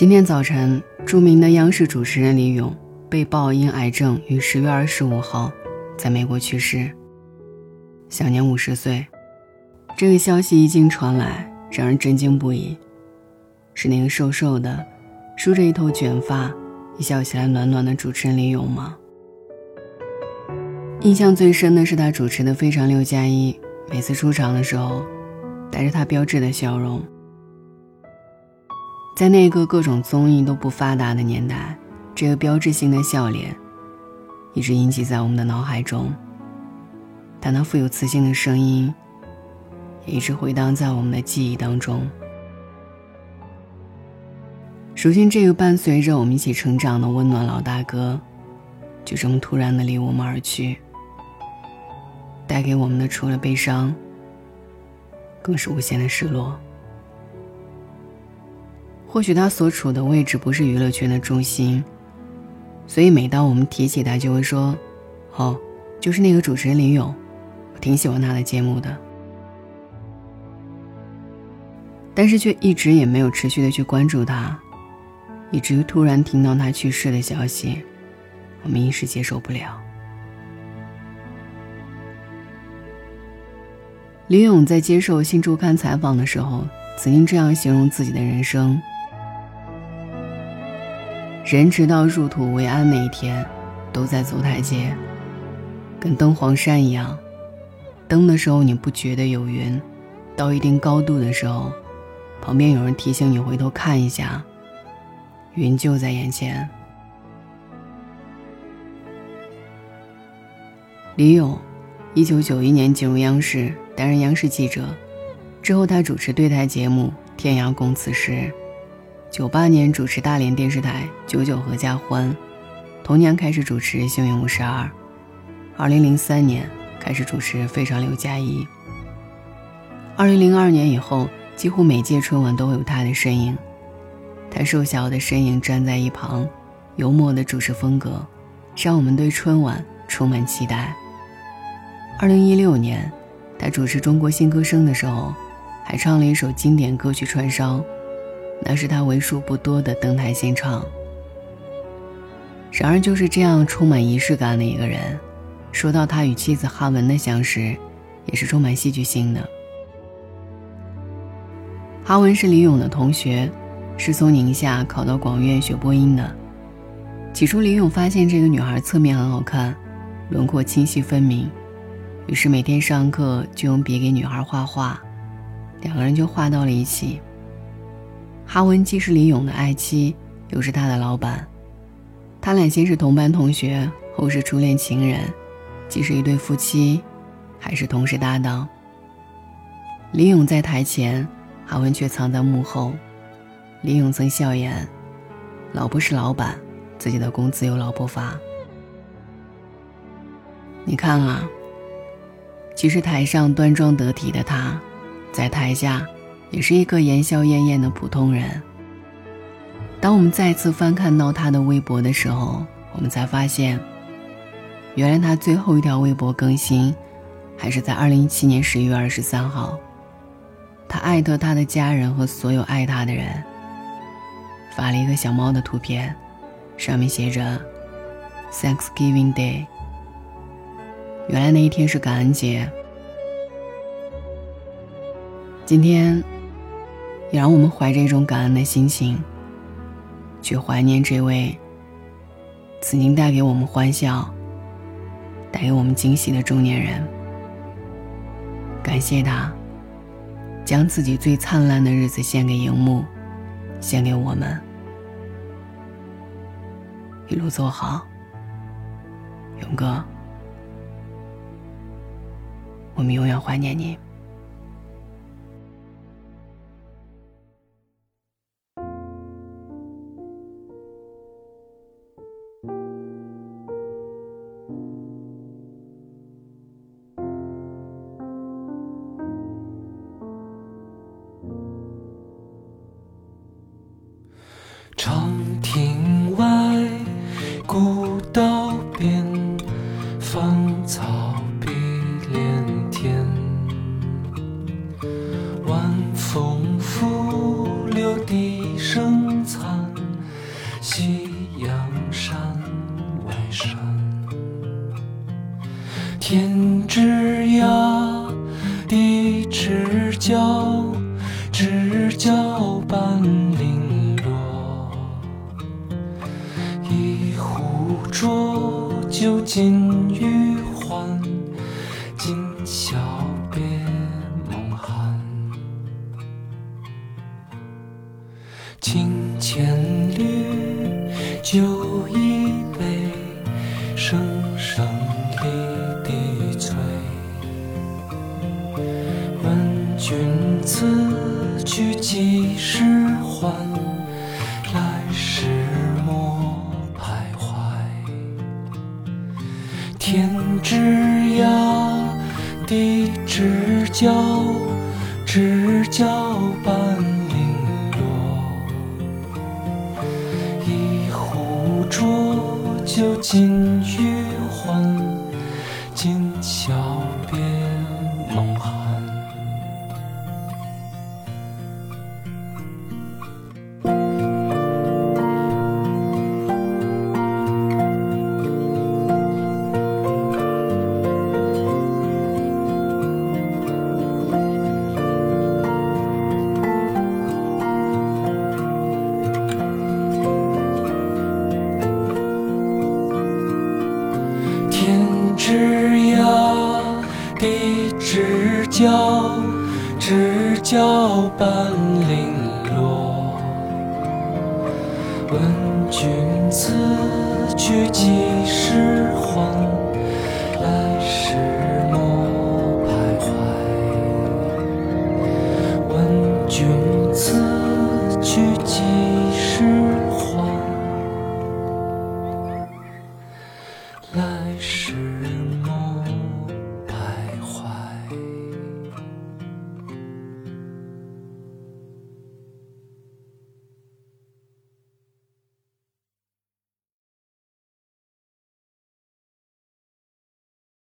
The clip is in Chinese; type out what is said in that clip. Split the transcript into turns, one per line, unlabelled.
今天早晨，著名的央视主持人李咏被曝因癌症于十月二十五号在美国去世，享年五十岁。这个消息一经传来，让人震惊不已。是那个瘦瘦的、梳着一头卷发、一笑起来暖暖的主持人李咏吗？印象最深的是他主持的《非常六加一》，每次出场的时候，带着他标志的笑容。在那个各种综艺都不发达的年代，这个标志性的笑脸一直印记在我们的脑海中。他那富有磁性的声音也一直回荡在我们的记忆当中。如今，这个伴随着我们一起成长的温暖老大哥，就这么突然的离我们而去，带给我们的除了悲伤，更是无限的失落。或许他所处的位置不是娱乐圈的中心，所以每当我们提起他，就会说：“哦，就是那个主持人李咏，我挺喜欢他的节目的。”但是却一直也没有持续的去关注他，以至于突然听到他去世的消息，我们一时接受不了。李咏在接受《新周刊》采访的时候，曾经这样形容自己的人生。人直到入土为安那一天，都在走台阶，跟登黄山一样。登的时候你不觉得有云，到一定高度的时候，旁边有人提醒你回头看一下，云就在眼前。李咏，一九九一年进入央视，担任央视记者，之后他主持对台节目《天涯共此时》。九八年主持大连电视台《九九合家欢》，同年开始主持《幸运五十二》，二零零三年开始主持《非常六加一》。二零零二年以后，几乎每届春晚都会有他的身影。他瘦小的身影站在一旁，幽默的主持风格，让我们对春晚充满期待。二零一六年，他主持《中国新歌声》的时候，还唱了一首经典歌曲《串烧》。那是他为数不多的登台献唱。然而，就是这样充满仪式感的一个人，说到他与妻子哈文的相识，也是充满戏剧性的。哈文是李咏的同学，是从宁夏考到广院学播音的。起初，李咏发现这个女孩侧面很好看，轮廓清晰分明，于是每天上课就用笔给女孩画画，两个人就画到了一起。哈文既是李咏的爱妻，又是他的老板。他俩先是同班同学，后是初恋情人，既是一对夫妻，还是同事搭档。李咏在台前，哈文却藏在幕后。李咏曾笑言：“老婆是老板，自己的工资由老婆发。”你看啊，其实台上端庄得体的他，在台下。也是一个言笑晏晏的普通人。当我们再次翻看到他的微博的时候，我们才发现，原来他最后一条微博更新，还是在二零一七年十一月二十三号。他艾特他的家人和所有爱他的人，发了一个小猫的图片，上面写着 “Thanksgiving Day”。原来那一天是感恩节。今天。也让我们怀着一种感恩的心情，去怀念这位曾经带给我们欢笑、带给我们惊喜的中年人。感谢他，将自己最灿烂的日子献给荧幕，献给我们。一路走好，勇哥，我们永远怀念你。
夕阳山外山天之涯地之角知交半零落一壶浊酒尽余欢今宵别梦寒清浅绿。酒一杯，声声离滴催。问君此去几时还？来时莫徘徊。天之涯，地之角，知交浊酒尽角，知交半零落。问君此去几时还